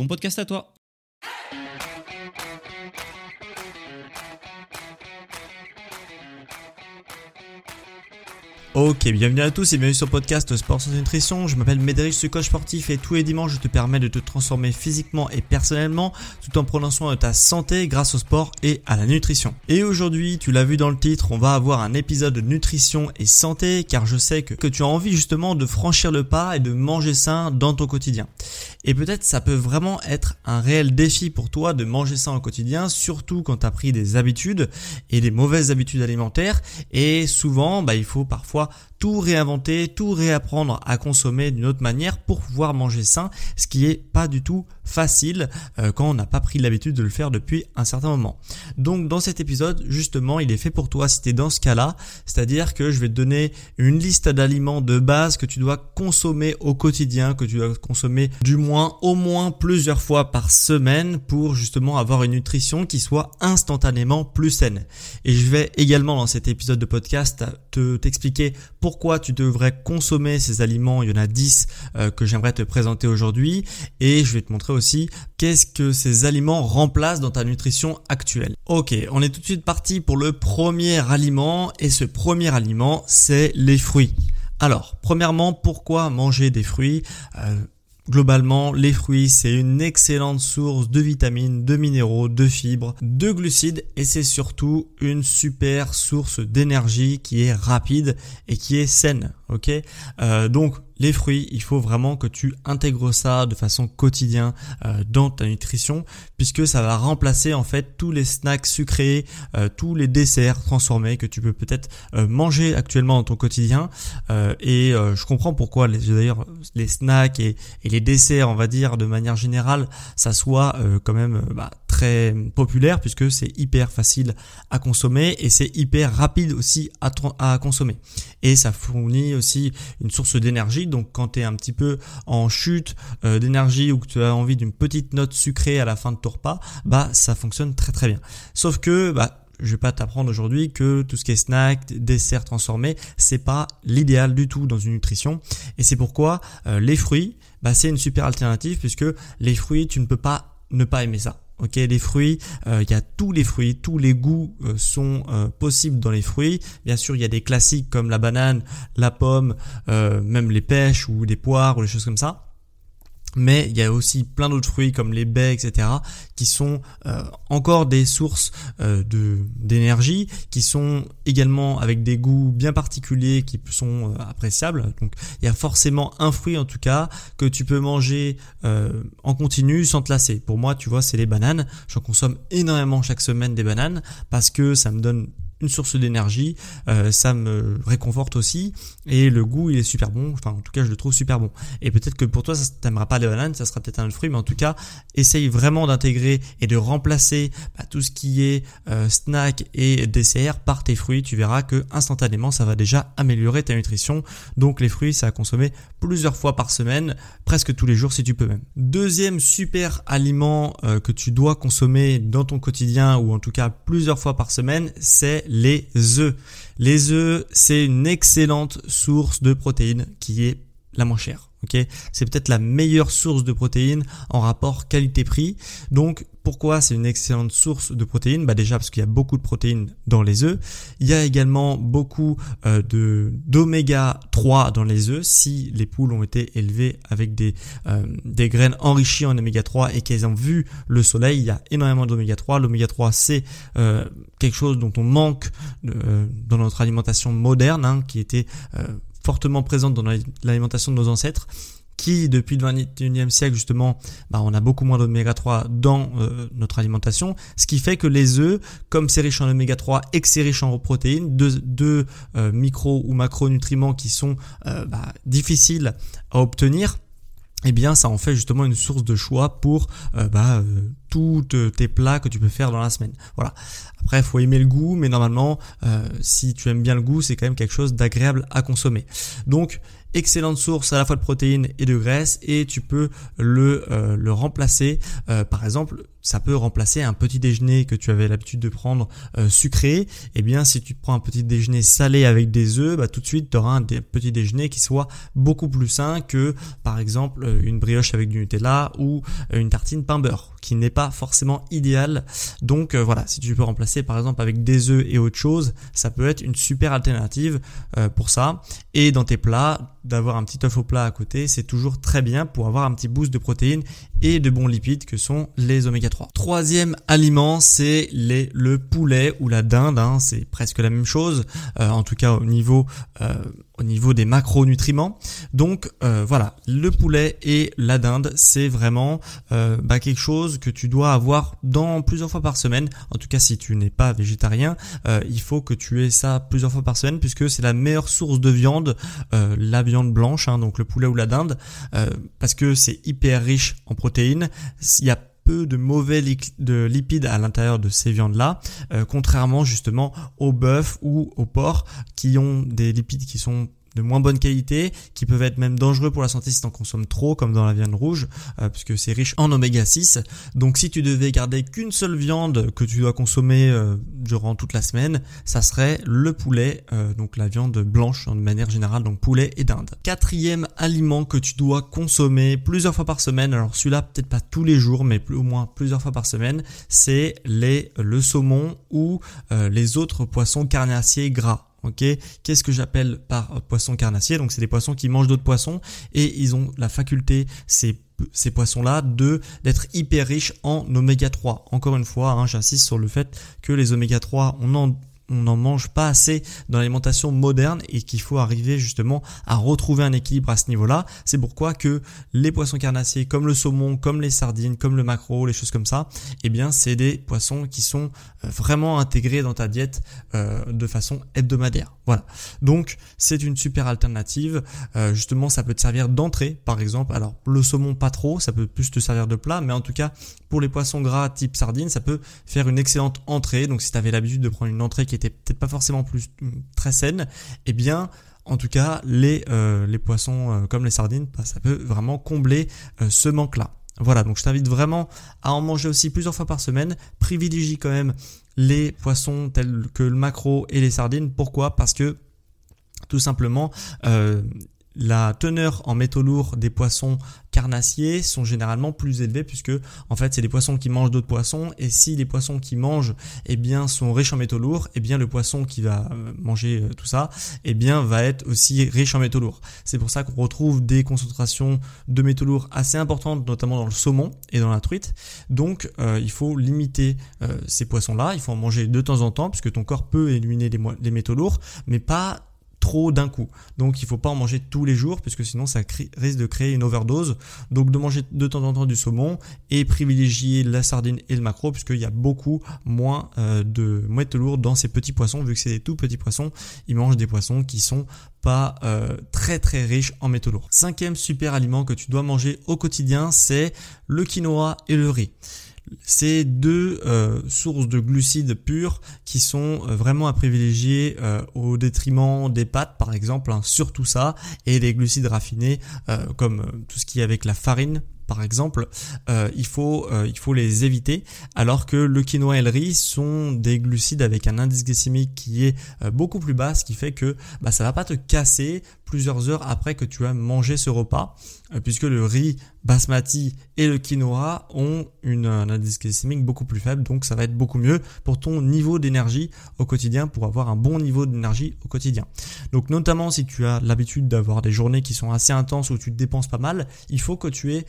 bon podcast à toi. Ok, bienvenue à tous et bienvenue sur le podcast Sport sans Nutrition. Je m'appelle Médéric, je suis coach sportif et tous les dimanches je te permets de te transformer physiquement et personnellement tout en prenant soin de ta santé grâce au sport et à la nutrition. Et aujourd'hui, tu l'as vu dans le titre, on va avoir un épisode de nutrition et santé car je sais que, que tu as envie justement de franchir le pas et de manger sain dans ton quotidien. Et peut-être ça peut vraiment être un réel défi pour toi de manger sain au quotidien, surtout quand tu as pris des habitudes et des mauvaises habitudes alimentaires et souvent bah, il faut parfois fois tout réinventer, tout réapprendre à consommer d'une autre manière pour pouvoir manger sain, ce qui est pas du tout facile euh, quand on n'a pas pris l'habitude de le faire depuis un certain moment. Donc dans cet épisode, justement, il est fait pour toi si tu es dans ce cas-là, c'est-à-dire que je vais te donner une liste d'aliments de base que tu dois consommer au quotidien, que tu dois consommer du moins au moins plusieurs fois par semaine pour justement avoir une nutrition qui soit instantanément plus saine. Et je vais également dans cet épisode de podcast te t'expliquer pourquoi tu devrais consommer ces aliments. Il y en a 10 euh, que j'aimerais te présenter aujourd'hui et je vais te montrer aussi qu'est-ce que ces aliments remplacent dans ta nutrition actuelle. Ok, on est tout de suite parti pour le premier aliment et ce premier aliment c'est les fruits. Alors, premièrement, pourquoi manger des fruits? Euh, Globalement, les fruits, c'est une excellente source de vitamines, de minéraux, de fibres, de glucides et c'est surtout une super source d'énergie qui est rapide et qui est saine. Ok, euh, donc les fruits, il faut vraiment que tu intègres ça de façon quotidienne euh, dans ta nutrition, puisque ça va remplacer en fait tous les snacks sucrés, euh, tous les desserts transformés que tu peux peut-être manger actuellement dans ton quotidien. et je comprends pourquoi d'ailleurs les snacks et, les desserts, on va dire de manière générale, ça soit quand même bah, très populaire puisque c'est hyper facile à consommer et c'est hyper rapide aussi à consommer. Et ça fournit aussi une source d'énergie. Donc quand tu es un petit peu en chute euh, d'énergie ou que tu as envie d'une petite note sucrée à la fin de ton repas, bah ça fonctionne très très bien. Sauf que bah je vais pas t'apprendre aujourd'hui que tout ce qui est snack, dessert transformé, c'est pas l'idéal du tout dans une nutrition. Et c'est pourquoi euh, les fruits, bah, c'est une super alternative puisque les fruits, tu ne peux pas ne pas aimer ça. Ok, les fruits, euh, il y a tous les fruits, tous les goûts euh, sont euh, possibles dans les fruits. Bien sûr, il y a des classiques comme la banane, la pomme, même les pêches ou les poires ou les choses comme ça. Mais il y a aussi plein d'autres fruits comme les baies, etc., qui sont euh, encore des sources euh, d'énergie, qui sont également avec des goûts bien particuliers, qui sont euh, appréciables. Donc il y a forcément un fruit en tout cas que tu peux manger en continu sans te lasser. Pour moi, tu vois, c'est les bananes. J'en consomme énormément chaque semaine des bananes parce que ça me donne une source d'énergie, euh, ça me réconforte aussi et le goût il est super bon, enfin en tout cas je le trouve super bon. Et peut-être que pour toi ça t'aimeras pas les bananes, ça sera peut-être un autre fruit, mais en tout cas essaye vraiment d'intégrer et de remplacer bah, tout ce qui est euh, snack et dessert par tes fruits, tu verras que instantanément ça va déjà améliorer ta nutrition. Donc les fruits ça à consommer plusieurs fois par semaine, presque tous les jours si tu peux même. Deuxième super aliment euh, que tu dois consommer dans ton quotidien ou en tout cas plusieurs fois par semaine, c'est les œufs. Les œufs, c'est une excellente source de protéines qui est la moins chère. C'est peut-être la meilleure source de protéines en rapport qualité-prix. Donc pourquoi c'est une excellente source de protéines? Bah déjà parce qu'il y a beaucoup de protéines dans les œufs. Il y a également beaucoup euh, de d'oméga 3 dans les œufs si les poules ont été élevées avec des euh, des graines enrichies en oméga 3 et qu'elles ont vu le soleil. Il y a énormément d'oméga 3. L'oméga 3 c'est euh, quelque chose dont on manque dans notre alimentation moderne, hein, qui était fortement présente dans l'alimentation de nos ancêtres qui depuis le 21e siècle justement, bah, on a beaucoup moins d'oméga 3 dans euh, notre alimentation, ce qui fait que les œufs, comme c'est riche en oméga 3 et que c'est riche en protéines, deux, euh, micro ou macronutriments qui sont euh, bah, difficiles à obtenir, eh bien ça en fait justement une source de choix pour bah, tous tes plats que tu peux faire dans la semaine. Voilà. Après, il faut aimer le goût, mais normalement, si tu aimes bien le goût, c'est quand même quelque chose d'agréable à consommer. Donc, excellente source à la fois de protéines et de graisse et tu peux le, euh, le remplacer. Euh, par exemple, ça peut remplacer un petit déjeuner que tu avais l'habitude de prendre euh, sucré. Eh bien, si tu prends un petit déjeuner salé avec des œufs, bah, tout de suite, tu auras un petit déjeuner qui soit beaucoup plus sain que, par exemple, une brioche avec du Nutella ou une tartine pain beurre, qui n'est pas forcément idéal. Donc voilà, si tu peux remplacer par exemple avec des œufs et autre chose, ça peut être une super alternative pour ça. Et dans tes plats, d'avoir un petit œuf au plat à côté, c'est toujours très bien pour avoir un petit boost de protéines et de bons lipides que sont les oméga 3. Troisième aliment, c'est les, le poulet ou la dinde, hein, c'est presque la même chose, euh, en tout cas au niveau euh, au niveau des macronutriments. Donc euh, voilà, le poulet et la dinde, c'est vraiment bah, quelque chose que tu dois avoir dans plusieurs fois par semaine. En tout cas, si tu n'es pas végétarien, il faut que tu aies ça plusieurs fois par semaine puisque c'est la meilleure source de viande, la viande blanche, hein, donc le poulet ou la dinde, parce que c'est hyper riche en protéines. Il y a de mauvais de lipides à l'intérieur de ces viandes-là, euh, contrairement justement au bœuf ou au porc qui ont des lipides qui sont de moins bonne qualité, qui peuvent être même dangereux pour la santé si tu en consommes trop, comme dans la viande rouge, euh, puisque c'est riche en oméga 6. Donc si tu devais garder qu'une seule viande que tu dois consommer euh, durant toute la semaine, ça serait le poulet, euh, donc la viande blanche de manière générale, donc poulet et dinde. Quatrième aliment que tu dois consommer plusieurs fois par semaine, alors celui-là peut-être pas tous les jours, mais au moins plusieurs fois par semaine, c'est les le saumon ou les autres poissons carnassiers gras. Ok, qu'est-ce que j'appelle par poisson carnassier? Donc c'est des poissons qui mangent d'autres poissons et ils ont la faculté, ces, ces poissons-là, de d'être hyper riches en oméga 3. Encore une fois, hein, j'insiste sur le fait que les oméga 3, on en on n'en mange pas assez dans l'alimentation moderne et qu'il faut arriver justement à retrouver un équilibre à ce niveau-là. C'est pourquoi que les poissons carnassiers comme le saumon, comme les sardines, comme le maquereau, les choses comme ça, eh bien c'est des poissons qui sont euh, vraiment intégrés dans ta diète euh, de façon hebdomadaire. Voilà. Donc c'est une super alternative. Euh, justement, ça peut te servir d'entrée, par exemple. Alors le saumon pas trop, ça peut plus te servir de plat, mais en tout cas pour les poissons gras type sardine, ça peut faire une excellente entrée. Donc si tu avais l'habitude de prendre une entrée qui peut-être pas forcément plus très saine, eh bien en tout cas les, euh, les poissons euh, comme les sardines, bah, ça peut vraiment combler euh, ce manque-là. Voilà, donc je t'invite vraiment à en manger aussi plusieurs fois par semaine. Privilégie quand même les poissons tels que le maquereau et les sardines. Pourquoi? Parce que tout simplement, la teneur en métaux lourds des poissons carnassiers sont généralement plus élevés puisque en fait c'est des poissons qui mangent d'autres poissons et si les poissons qui mangent eh bien sont riches en métaux lourds eh bien le poisson qui va euh, manger euh, tout ça eh bien va être aussi riche en métaux lourds. C'est pour ça qu'on retrouve des concentrations de métaux lourds assez importantes notamment dans le saumon et dans la truite. Donc euh, il faut limiter ces poissons là il faut en manger de temps en temps puisque ton corps peut éliminer les métaux lourds mais pas trop d'un coup. Donc il faut pas en manger tous les jours puisque sinon ça risque de créer une overdose. Donc de manger de temps en temps du saumon et privilégier la sardine et le maquereau puisqu'il y a beaucoup moins euh, de mouettes lourdes dans ces petits poissons vu que c'est des tout petits poissons. Ils mangent des poissons qui sont pas euh, très très riches en métaux lourds. Cinquième super aliment que tu dois manger au quotidien c'est le quinoa et le riz c'est deux euh, sources de glucides purs qui sont euh, vraiment à privilégier euh, au détriment des pâtes par exemple, hein, surtout ça, et des glucides raffinés comme tout ce qui est avec la farine par exemple, il, faut, il faut les éviter, alors que le quinoa et le riz sont des glucides avec un indice glycémique qui est beaucoup plus bas, ce qui fait que bah, ça va pas te casser plusieurs heures après que tu as mangé ce repas, euh, puisque le riz basmati et le quinoa ont une, un indice glycémique beaucoup plus faible, donc ça va être beaucoup mieux pour ton niveau d'énergie au quotidien, pour avoir un bon niveau d'énergie au quotidien. Donc notamment si tu as l'habitude d'avoir des journées qui sont assez intenses où tu te dépenses pas mal, il faut que tu aies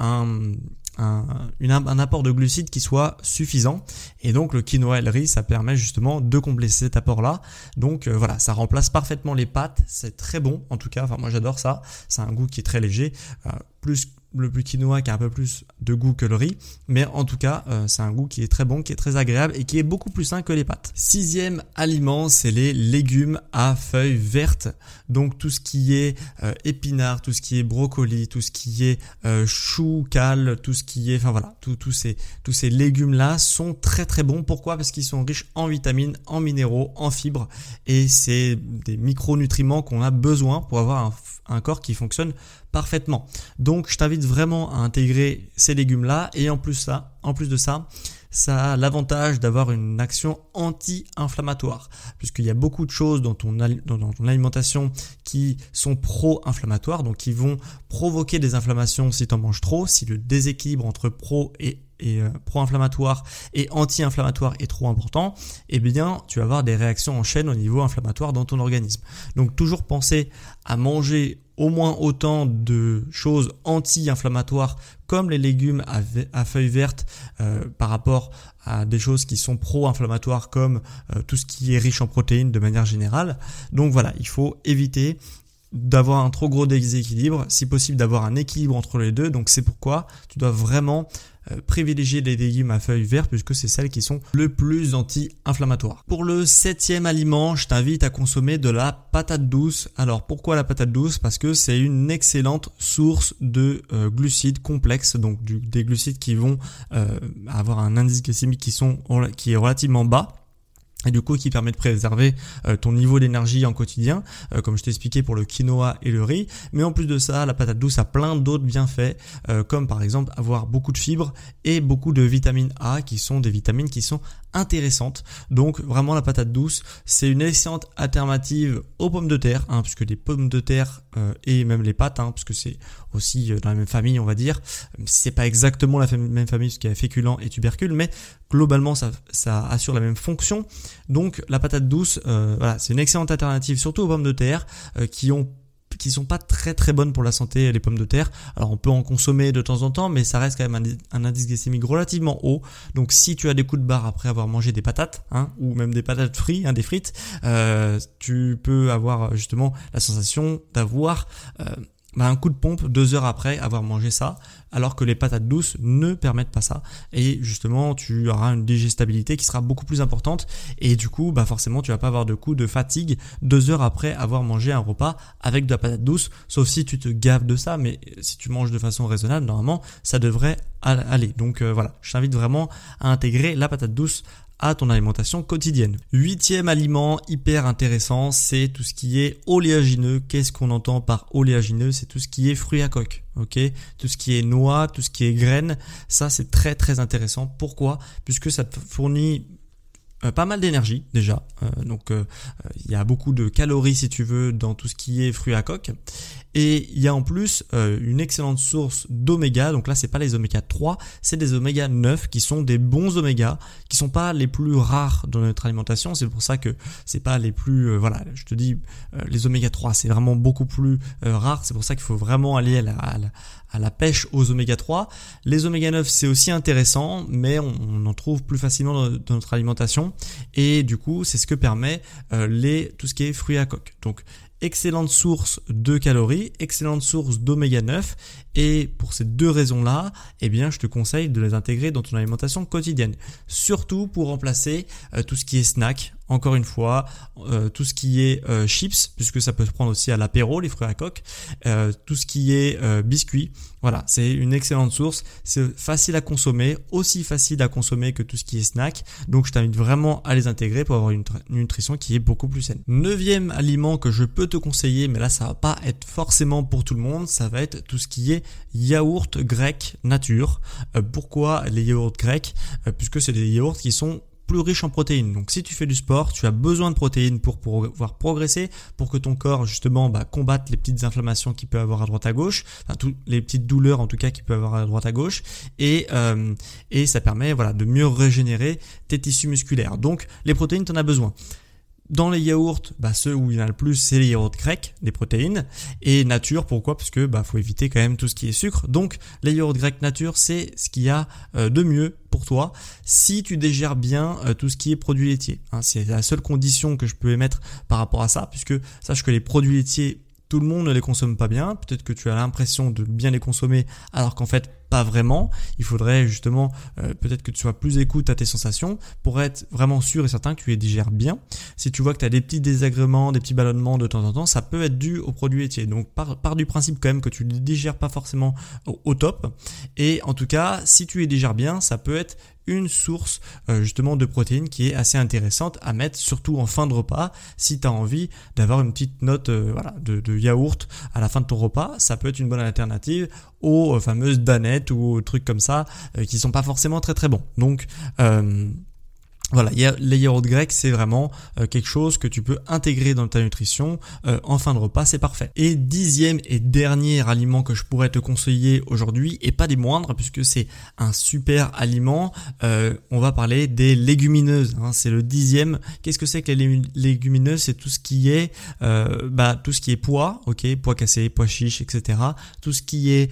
euh, un, un, apport de glucides qui soit suffisant. Et donc le quinoa et le riz, ça permet justement de combler cet apport-là. Donc euh, voilà, ça remplace parfaitement les pâtes. C'est très bon, en tout cas. Enfin moi j'adore ça. C'est un goût qui est très léger. Euh, plus le plus quinoa qui a un peu plus de goût que le riz. Mais en tout cas, euh, c'est un goût qui est très bon, qui est très agréable et qui est beaucoup plus sain que les pâtes. Sixième aliment, c'est les légumes à feuilles vertes. Donc tout ce qui est euh, épinards, tout ce qui est brocoli, tout ce qui est euh, chou, cal, tout ce qui est, enfin voilà, tous ces, légumes là sont très très bons. Pourquoi? Parce qu'ils sont riches en vitamines, en minéraux, en fibres et c'est des micronutriments qu'on a besoin pour avoir un corps qui fonctionne parfaitement. Donc je t'invite vraiment à intégrer ces légumes-là et en plus ça, en plus de ça, ça a l'avantage d'avoir une action anti-inflammatoire, puisqu'il y a beaucoup de choses dans ton, alimentation qui sont pro-inflammatoires, donc qui vont provoquer des inflammations si tu en manges trop, si le déséquilibre entre pro et et euh, pro-inflammatoire et anti-inflammatoire est trop important, eh bien tu vas avoir des réactions en chaîne au niveau inflammatoire dans ton organisme. Donc toujours penser à manger au moins autant de choses anti-inflammatoires comme les légumes à, feuilles vertes euh, par rapport à des choses qui sont pro-inflammatoires comme euh, tout ce qui est riche en protéines de manière générale. Donc voilà, il faut éviter d'avoir un trop gros déséquilibre, si possible d'avoir un équilibre entre les deux. Donc c'est pourquoi tu dois vraiment euh, privilégier les légumes à feuilles vertes puisque c'est celles qui sont le plus anti-inflammatoires. Pour le septième aliment, je t'invite à consommer de la patate douce. Alors pourquoi la patate douce? Parce que c'est une excellente source de euh, glucides complexes, donc des glucides qui vont euh, avoir un indice glycémique qui, est relativement bas et du coup qui permet de préserver euh, ton niveau d'énergie en quotidien, euh, comme je t'ai expliqué pour le quinoa et le riz. Mais en plus de ça, la patate douce a plein d'autres bienfaits, euh, comme par exemple avoir beaucoup de fibres et beaucoup de vitamine A, qui sont des vitamines qui sont intéressantes. Donc vraiment la patate douce, c'est une excellente alternative aux pommes de terre, hein, puisque les pommes de terre et même les pâtes, hein, puisque c'est aussi dans la même famille, on va dire. C'est pas exactement la même famille, ce qui est féculent et tubercule, mais globalement ça, assure la même fonction. Donc la patate douce, euh, voilà, c'est une excellente alternative, surtout aux pommes de terre euh, qui ont qui sont pas très très bonnes pour la santé les pommes de terre. Alors on peut en consommer de temps en temps, mais ça reste quand même un, indice glycémique relativement haut. Donc si tu as des coups de barre après avoir mangé des patates, hein, ou même des patates frites, hein, des frites, euh, tu peux avoir justement la sensation d'avoir bah, un coup de pompe deux heures après avoir mangé ça, alors que les patates douces ne permettent pas ça. Et justement, tu auras une digestibilité qui sera beaucoup plus importante, et du coup, bah forcément, tu vas pas avoir de coup de fatigue deux heures après avoir mangé un repas avec de la patate douce, sauf si tu te gaves de ça, mais si tu manges de façon raisonnable, normalement, ça devrait aller. Donc euh, voilà, je t'invite vraiment à intégrer la patate douce à ton alimentation quotidienne. Huitième aliment hyper intéressant, c'est tout ce qui est oléagineux. Qu'est-ce qu'on entend par oléagineux? C'est tout ce qui est fruits à coque, ok? Tout ce qui est noix, tout ce qui est graines, ça c'est très très intéressant. Pourquoi? Puisque ça te fournit euh, pas mal d'énergie déjà, euh, donc euh, il y a beaucoup de calories si tu veux dans tout ce qui est fruits à coque. Et il y a en plus une excellente source d'oméga, donc là c'est pas les oméga 3, c'est des oméga 9 qui sont des bons oméga, qui sont pas les plus rares dans notre alimentation, c'est pour ça que c'est pas les plus, voilà, je te dis, les oméga 3 c'est vraiment beaucoup plus rare, c'est pour ça qu'il faut vraiment aller à la, à la, pêche aux oméga 3. Les oméga 9 c'est aussi intéressant, mais on, en trouve plus facilement dans, notre alimentation et du coup c'est ce que permet les tout ce qui est fruits à coque. Donc excellente source de calories, excellente source d'oméga 9 et pour ces deux raisons-là, eh bien je te conseille de les intégrer dans ton alimentation quotidienne. Surtout pour remplacer euh, tout ce qui est snack, encore une fois, euh, tout ce qui est euh, chips, puisque ça peut se prendre aussi à l'apéro, les fruits à coque, tout ce qui est biscuits. Voilà, c'est une excellente source, c'est facile à consommer, aussi facile à consommer que tout ce qui est snack. Donc je t'invite vraiment à les intégrer pour avoir une, une nutrition qui est beaucoup plus saine. Neuvième aliment que je peux te conseiller, mais là ça va pas être forcément pour tout le monde, ça va être tout ce qui est yaourt grec nature. Euh, pourquoi les yaourts grecs? Euh, Puisque c'est des yaourts qui sont plus riche en protéines. Donc si tu fais du sport, tu as besoin de protéines pour pouvoir progresser, pour que ton corps justement bah, combatte les petites inflammations qu'il peut avoir à droite à gauche, enfin les petites douleurs en tout cas qu'il peut avoir à droite à gauche, et euh, ça permet de mieux régénérer tes tissus musculaires. Donc les protéines, tu en as besoin. Dans les yaourts, bah, ceux où il y en a le plus, c'est les yaourts grecs, des protéines. Et nature, pourquoi? Parce que bah, faut éviter quand même tout ce qui est sucre. Donc les yaourts grecs nature, c'est ce qu'il y a euh, de mieux pour toi si tu dégères bien euh, tout ce qui est produits laitiers. Hein. c'est la seule condition que je peux émettre par rapport à ça, puisque sache que les produits laitiers tout le monde ne les consomme pas bien. Peut-être que tu as l'impression de bien les consommer alors qu'en fait pas vraiment. Il faudrait justement euh, peut-être que tu sois plus écoute à tes sensations pour être vraiment sûr et certain que tu les digères bien. Si tu vois que tu as des petits désagréments, des petits ballonnements de temps en temps, ça peut être dû aux produits laitiers. Donc par, du principe quand même que tu ne les digères pas forcément au, au top. Et en tout cas, si tu les digères bien, ça peut être une source euh, justement de protéines qui est assez intéressante à mettre surtout en fin de repas. Si tu as envie d'avoir une petite note euh, voilà, de, yaourt à la fin de ton repas ça peut être une bonne alternative aux euh, fameuses danettes ou aux trucs comme ça qui sont pas forcément très très bons. Donc voilà, les yaourts grecs, c'est vraiment euh, quelque chose que tu peux intégrer dans ta nutrition euh, en fin de repas, c'est parfait. Et dixième et dernier aliment que je pourrais te conseiller aujourd'hui, et pas des moindres, puisque c'est un super aliment, euh, on va parler des légumineuses. Hein, c'est le dixième. Qu'est-ce que c'est que les légumineuses? C'est tout ce qui est, bah, tout ce qui est pois, ok, pois cassés, pois chiches, etc. Tout ce qui est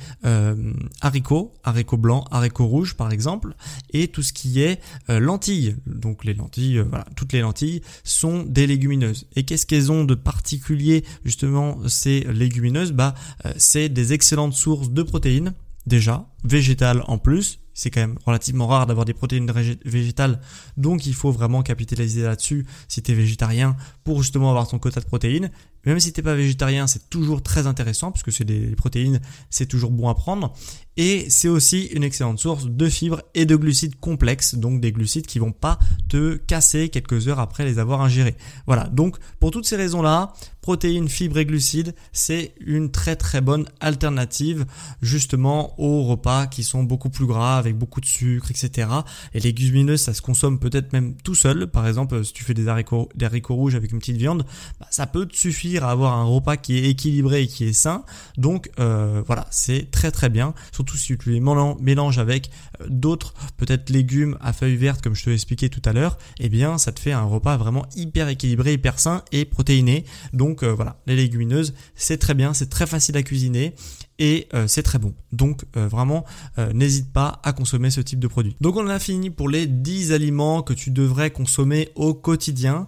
haricots, haricots blancs, haricots rouges, par exemple, et tout ce qui est lentilles donc les lentilles, euh, voilà, toutes les lentilles sont des légumineuses. Et qu'est-ce qu'elles ont de particulier justement ces légumineuses? Bah, euh, c'est des excellentes sources de protéines déjà, végétales en plus. C'est quand même relativement rare d'avoir des protéines végétales, donc il faut vraiment capitaliser là-dessus si tu es végétarien pour justement avoir ton quota de protéines. Même si t'es pas végétarien, c'est toujours très intéressant puisque c'est des protéines, c'est toujours bon à prendre. Et c'est aussi une excellente source de fibres et de glucides complexes, donc des glucides qui vont pas te casser quelques heures après les avoir ingérés. Voilà, donc pour toutes ces raisons-là, protéines, fibres et glucides, c'est une très très bonne alternative justement aux repas qui sont beaucoup plus gras, avec beaucoup de sucre, etc. Et les légumineuses, ça se consomme peut-être même tout seul. Par exemple, si tu fais des haricots, des haricots rouges avec une petite viande, bah, ça peut te suffire à avoir un repas qui est équilibré et qui est sain. Donc euh, voilà, c'est très très bien si tu les mélanges avec euh, d'autres peut-être légumes à feuilles vertes comme je te l'ai expliqué tout à l'heure, eh bien ça te fait un repas vraiment hyper équilibré, hyper sain et protéiné. Donc euh, voilà, les légumineuses, c'est très bien, c'est très facile à cuisiner et euh, c'est très bon. Donc euh, vraiment, euh, n'hésite pas à consommer ce type de produit. Donc on a fini pour les 10 aliments que tu devrais consommer au quotidien.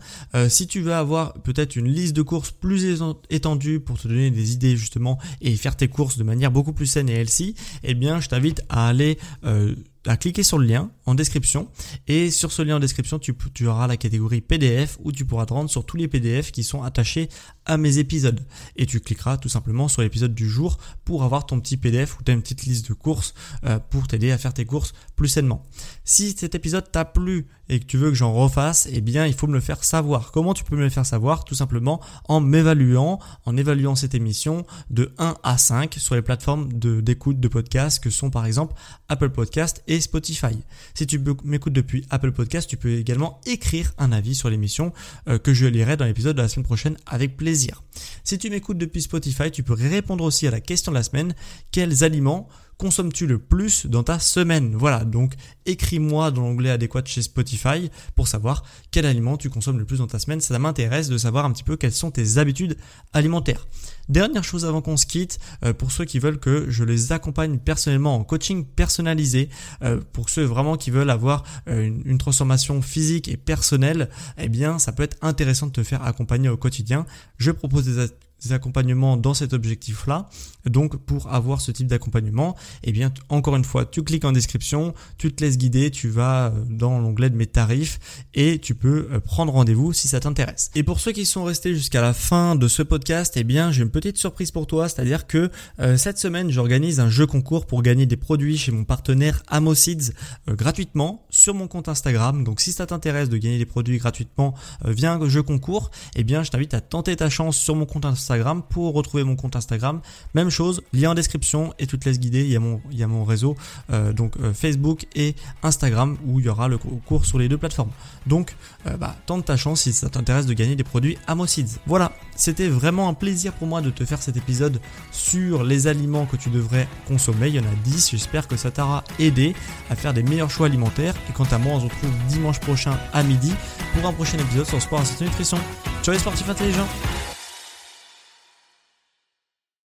si tu veux avoir peut-être une liste de courses plus étendue pour te donner des idées justement et faire tes courses de manière beaucoup plus saine et healthy, eh bien je t'invite à aller à cliquer sur le lien en description et sur ce lien en description tu, auras la catégorie PDF où tu pourras te rendre sur tous les PDF qui sont attachés à mes épisodes et tu cliqueras tout simplement sur l'épisode du jour pour avoir ton petit PDF ou ta petite liste de courses euh, pour t'aider à faire tes courses plus sainement. Si cet épisode t'a plu et que tu veux que j'en refasse, eh bien il faut me le faire savoir. Comment tu peux me le faire savoir? Tout simplement en m'évaluant, en évaluant cette émission de 1 à 5 sur les plateformes d'écoute de, podcasts que sont par exemple Apple Podcast et Spotify. Si tu m'écoutes depuis Apple Podcast, tu peux également écrire un avis sur l'émission euh, que je lirai dans l'épisode de la semaine prochaine avec plaisir. Si tu m'écoutes depuis Spotify, tu peux répondre aussi à la question de la semaine, quels aliments consommes-tu le plus dans ta semaine Voilà, donc écris-moi dans l'onglet adéquat chez Spotify pour savoir quel aliment tu consommes le plus dans ta semaine. Ça m'intéresse de savoir un petit peu quelles sont tes habitudes alimentaires. Dernière chose avant qu'on se quitte, euh, pour ceux qui veulent que je les accompagne personnellement en coaching personnalisé, euh, pour ceux vraiment qui veulent avoir euh, une, transformation physique et personnelle, eh bien ça peut être intéressant de te faire accompagner au quotidien. Je propose des, des accompagnements dans cet objectif-là. Donc pour avoir ce type d'accompagnement, eh bien encore une fois, tu cliques en description, tu te laisses guider, tu vas euh, dans l'onglet de mes tarifs et tu peux euh, prendre rendez-vous si ça t'intéresse. Et pour ceux qui sont restés jusqu'à la fin de ce podcast, eh bien j'ai une petite surprise pour toi, c'est-à-dire que euh, cette semaine j'organise un jeu concours pour gagner des produits chez mon partenaire Amosids gratuitement sur mon compte Instagram. Donc si ça t'intéresse de gagner des produits gratuitement via un jeu concours, eh bien je t'invite à tenter ta chance sur mon compte Instagram Pour retrouver mon compte Instagram. Même chose, lien en description et toutes les guidées. Il y a mon, il y a mon réseau, euh, donc euh, Facebook et Instagram où il y aura le cours sur les deux plateformes. Donc, euh, bah, tente ta chance si ça t'intéresse de gagner des produits Amosids. Voilà, c'était vraiment un plaisir pour moi de te faire cet épisode sur les aliments que tu devrais consommer. Il y en a 10. J'espère que ça t'aura aidé à faire des meilleurs choix alimentaires. Et quant à moi, on se retrouve dimanche prochain à midi pour un prochain épisode sur Sport et Nutrition. Ciao les sportifs intelligents